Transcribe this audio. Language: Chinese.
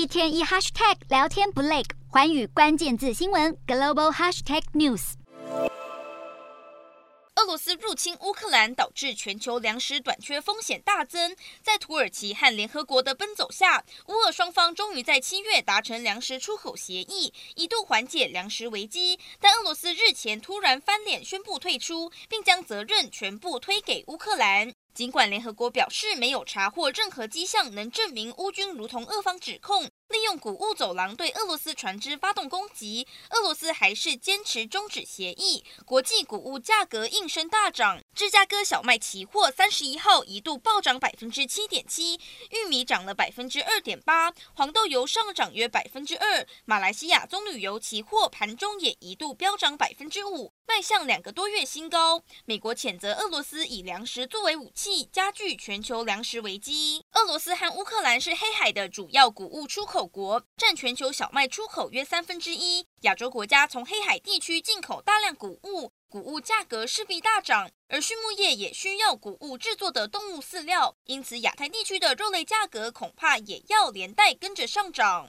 一天一 hashtag 聊天不累，寰宇关键字新闻 global hashtag news。俄罗斯入侵乌克兰，导致全球粮食短缺风险大增。在土耳其和联合国的奔走下，乌俄双方终于在七月达成粮食出口协议，一度缓解粮食危机。但俄罗斯日前突然翻脸，宣布退出，并将责任全部推给乌克兰。尽管联合国表示没有查获任何迹象能证明乌军如同俄方指控，利用谷物走廊对俄罗斯船只发动攻击，俄罗斯还是坚持终止协议。国际谷物价格应声大涨，芝加哥小麦期货三十一号一度暴涨百分之七点七，玉米涨了百分之二点八，黄豆油上涨约百分之二。马来西亚棕榈油期货盘中也一度飙涨百分之五，迈向两个多月新高。美国谴责俄罗斯以粮食作为武器，加剧全球粮食危机。俄罗斯和乌克兰是黑海的主要谷物出口。国占全球小麦出口约三分之一，亚洲国家从黑海地区进口大量谷物，谷物价格势必大涨。而畜牧业也需要谷物制作的动物饲料，因此亚太地区的肉类价格恐怕也要连带跟着上涨。